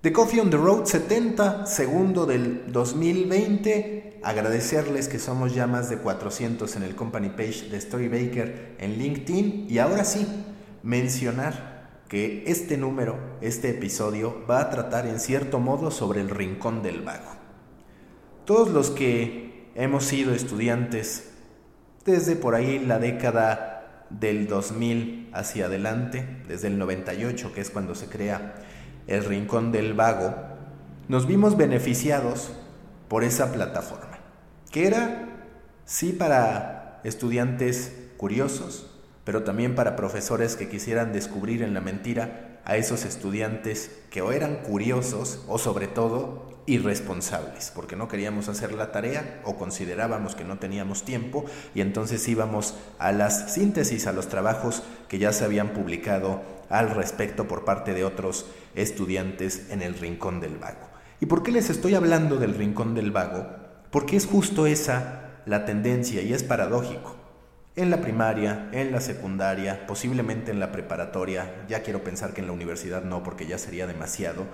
The Coffee on the Road 70, segundo del 2020. Agradecerles que somos ya más de 400 en el company page de Storybaker en LinkedIn. Y ahora sí, mencionar que este número, este episodio, va a tratar en cierto modo sobre el rincón del vago. Todos los que hemos sido estudiantes desde por ahí la década del 2000 hacia adelante, desde el 98, que es cuando se crea el Rincón del Vago, nos vimos beneficiados por esa plataforma, que era, sí, para estudiantes curiosos, pero también para profesores que quisieran descubrir en la mentira a esos estudiantes que o eran curiosos o sobre todo irresponsables, porque no queríamos hacer la tarea o considerábamos que no teníamos tiempo y entonces íbamos a las síntesis, a los trabajos que ya se habían publicado al respecto por parte de otros estudiantes en el Rincón del Vago. ¿Y por qué les estoy hablando del Rincón del Vago? Porque es justo esa la tendencia y es paradójico. En la primaria, en la secundaria, posiblemente en la preparatoria, ya quiero pensar que en la universidad no porque ya sería demasiado,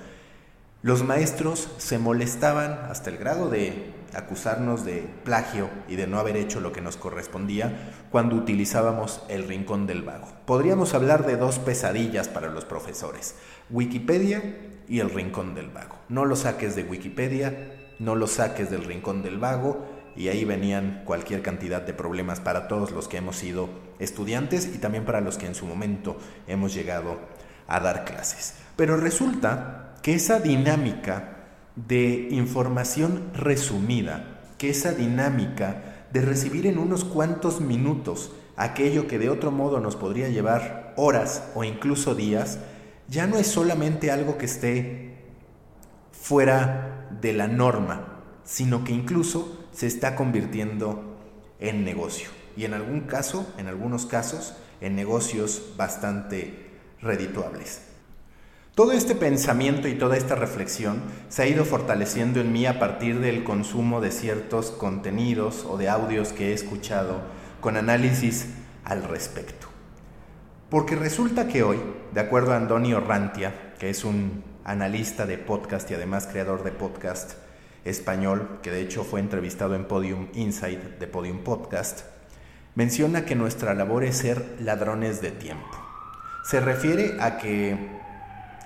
los maestros se molestaban hasta el grado de acusarnos de plagio y de no haber hecho lo que nos correspondía cuando utilizábamos el rincón del vago. Podríamos hablar de dos pesadillas para los profesores, Wikipedia y el rincón del vago. No lo saques de Wikipedia, no lo saques del rincón del vago y ahí venían cualquier cantidad de problemas para todos los que hemos sido estudiantes y también para los que en su momento hemos llegado a dar clases. Pero resulta que esa dinámica de información resumida, que esa dinámica de recibir en unos cuantos minutos aquello que de otro modo nos podría llevar horas o incluso días, ya no es solamente algo que esté fuera de la norma, sino que incluso se está convirtiendo en negocio. Y en algún caso, en algunos casos, en negocios bastante redituables. Todo este pensamiento y toda esta reflexión se ha ido fortaleciendo en mí a partir del consumo de ciertos contenidos o de audios que he escuchado con análisis al respecto. Porque resulta que hoy, de acuerdo a Antonio Rantia, que es un analista de podcast y además creador de podcast español, que de hecho fue entrevistado en Podium Insight de Podium Podcast, menciona que nuestra labor es ser ladrones de tiempo. Se refiere a que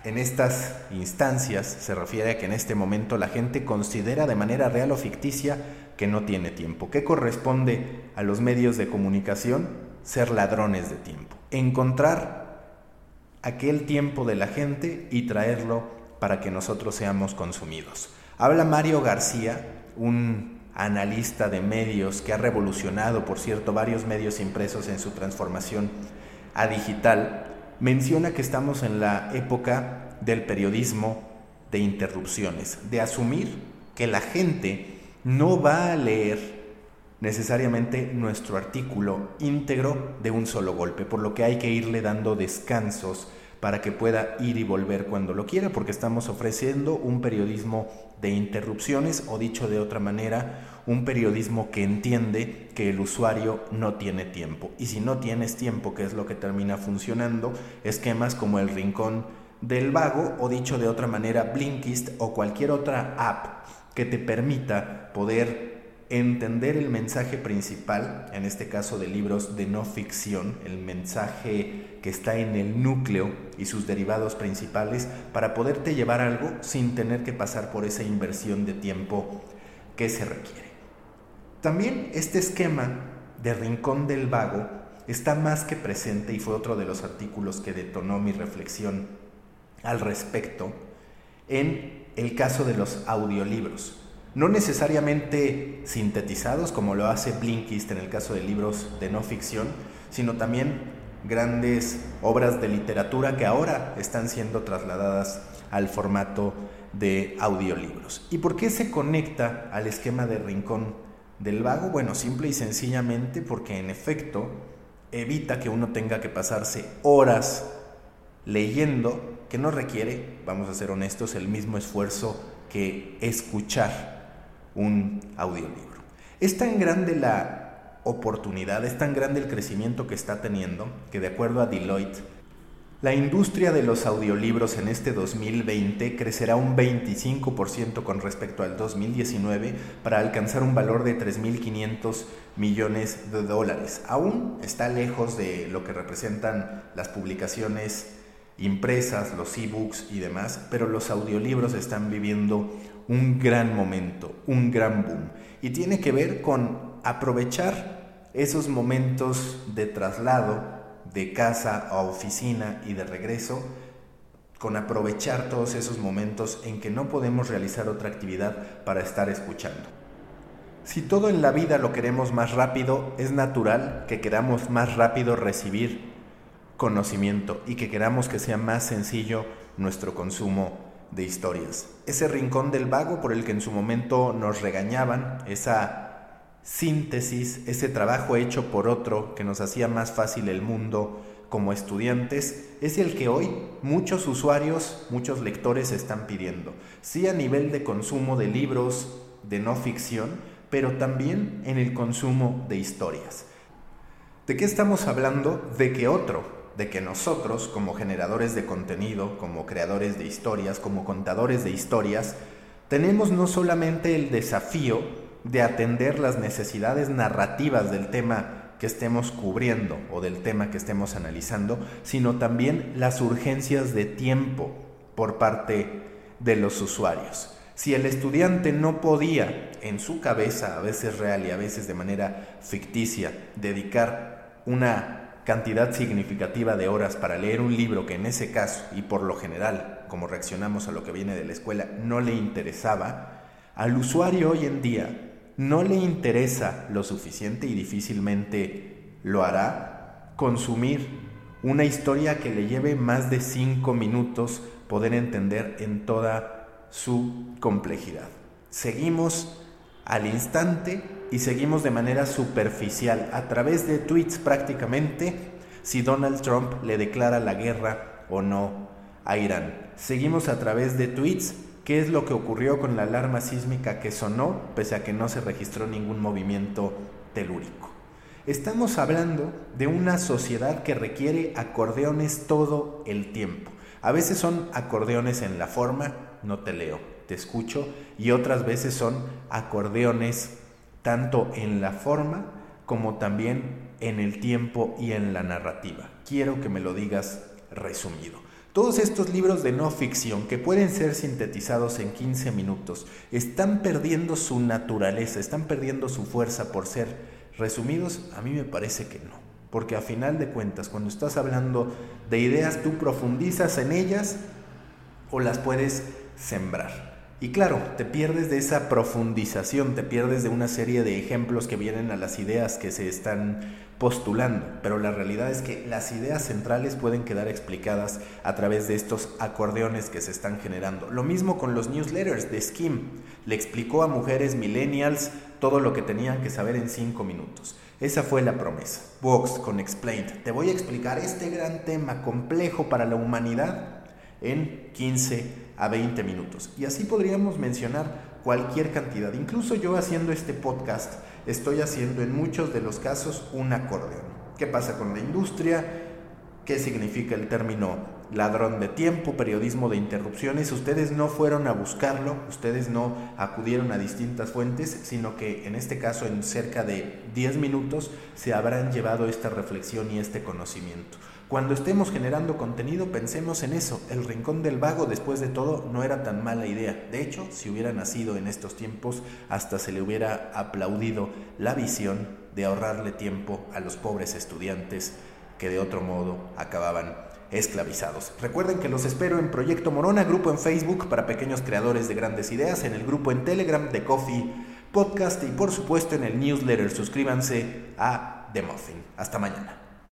en estas instancias se refiere a que en este momento la gente considera de manera real o ficticia que no tiene tiempo. ¿Qué corresponde a los medios de comunicación? Ser ladrones de tiempo. Encontrar aquel tiempo de la gente y traerlo para que nosotros seamos consumidos. Habla Mario García, un analista de medios que ha revolucionado, por cierto, varios medios impresos en su transformación a digital, menciona que estamos en la época del periodismo de interrupciones, de asumir que la gente no va a leer necesariamente nuestro artículo íntegro de un solo golpe, por lo que hay que irle dando descansos para que pueda ir y volver cuando lo quiera, porque estamos ofreciendo un periodismo de interrupciones o dicho de otra manera, un periodismo que entiende que el usuario no tiene tiempo. Y si no tienes tiempo, que es lo que termina funcionando, esquemas como el rincón del vago o dicho de otra manera, Blinkist o cualquier otra app que te permita poder entender el mensaje principal, en este caso de libros de no ficción, el mensaje que está en el núcleo y sus derivados principales, para poderte llevar algo sin tener que pasar por esa inversión de tiempo que se requiere. También este esquema de Rincón del Vago está más que presente y fue otro de los artículos que detonó mi reflexión al respecto en el caso de los audiolibros no necesariamente sintetizados como lo hace Blinkist en el caso de libros de no ficción, sino también grandes obras de literatura que ahora están siendo trasladadas al formato de audiolibros. ¿Y por qué se conecta al esquema de Rincón del Vago? Bueno, simple y sencillamente porque en efecto evita que uno tenga que pasarse horas leyendo, que no requiere, vamos a ser honestos, el mismo esfuerzo que escuchar un audiolibro. Es tan grande la oportunidad, es tan grande el crecimiento que está teniendo, que de acuerdo a Deloitte, La industria de los audiolibros en este 2020 crecerá un 25% con respecto al 2019 para alcanzar un valor de 3.500 millones de dólares. Aún está lejos de lo que representan las publicaciones impresas, los ebooks y demás, pero los audiolibros están viviendo un gran momento, un gran boom. Y tiene que ver con aprovechar esos momentos de traslado de casa a oficina y de regreso, con aprovechar todos esos momentos en que no podemos realizar otra actividad para estar escuchando. Si todo en la vida lo queremos más rápido, es natural que queramos más rápido recibir conocimiento y que queramos que sea más sencillo nuestro consumo de historias. Ese rincón del vago por el que en su momento nos regañaban, esa síntesis, ese trabajo hecho por otro que nos hacía más fácil el mundo como estudiantes, es el que hoy muchos usuarios, muchos lectores están pidiendo. Sí a nivel de consumo de libros de no ficción, pero también en el consumo de historias. ¿De qué estamos hablando? De que otro, de que nosotros como generadores de contenido, como creadores de historias, como contadores de historias, tenemos no solamente el desafío de atender las necesidades narrativas del tema que estemos cubriendo o del tema que estemos analizando, sino también las urgencias de tiempo por parte de los usuarios. Si el estudiante no podía en su cabeza, a veces real y a veces de manera ficticia, dedicar una cantidad significativa de horas para leer un libro que en ese caso, y por lo general, como reaccionamos a lo que viene de la escuela, no le interesaba, al usuario hoy en día no le interesa lo suficiente y difícilmente lo hará consumir una historia que le lleve más de cinco minutos poder entender en toda su complejidad. Seguimos al instante y seguimos de manera superficial, a través de tweets prácticamente, si Donald Trump le declara la guerra o no a Irán. Seguimos a través de tweets qué es lo que ocurrió con la alarma sísmica que sonó pese a que no se registró ningún movimiento telúrico. Estamos hablando de una sociedad que requiere acordeones todo el tiempo. A veces son acordeones en la forma, no te leo, te escucho, y otras veces son acordeones tanto en la forma como también en el tiempo y en la narrativa. Quiero que me lo digas resumido. Todos estos libros de no ficción que pueden ser sintetizados en 15 minutos están perdiendo su naturaleza, están perdiendo su fuerza por ser resumidos. A mí me parece que no, porque a final de cuentas cuando estás hablando de ideas tú profundizas en ellas o las puedes sembrar. Y claro, te pierdes de esa profundización, te pierdes de una serie de ejemplos que vienen a las ideas que se están postulando, pero la realidad es que las ideas centrales pueden quedar explicadas a través de estos acordeones que se están generando. Lo mismo con los newsletters de Skim. Le explicó a mujeres millennials todo lo que tenían que saber en cinco minutos. Esa fue la promesa. Vox con Explained. Te voy a explicar este gran tema complejo para la humanidad en 15 a 20 minutos. Y así podríamos mencionar cualquier cantidad. Incluso yo haciendo este podcast estoy haciendo en muchos de los casos un acordeón. ¿Qué pasa con la industria? ¿Qué significa el término ladrón de tiempo, periodismo de interrupciones? Ustedes no fueron a buscarlo, ustedes no acudieron a distintas fuentes, sino que en este caso en cerca de 10 minutos se habrán llevado esta reflexión y este conocimiento. Cuando estemos generando contenido, pensemos en eso. El rincón del vago, después de todo, no era tan mala idea. De hecho, si hubiera nacido en estos tiempos, hasta se le hubiera aplaudido la visión de ahorrarle tiempo a los pobres estudiantes que de otro modo acababan esclavizados. Recuerden que los espero en Proyecto Morona, grupo en Facebook para pequeños creadores de grandes ideas, en el grupo en Telegram de Coffee Podcast y por supuesto en el newsletter. Suscríbanse a The Muffin. Hasta mañana.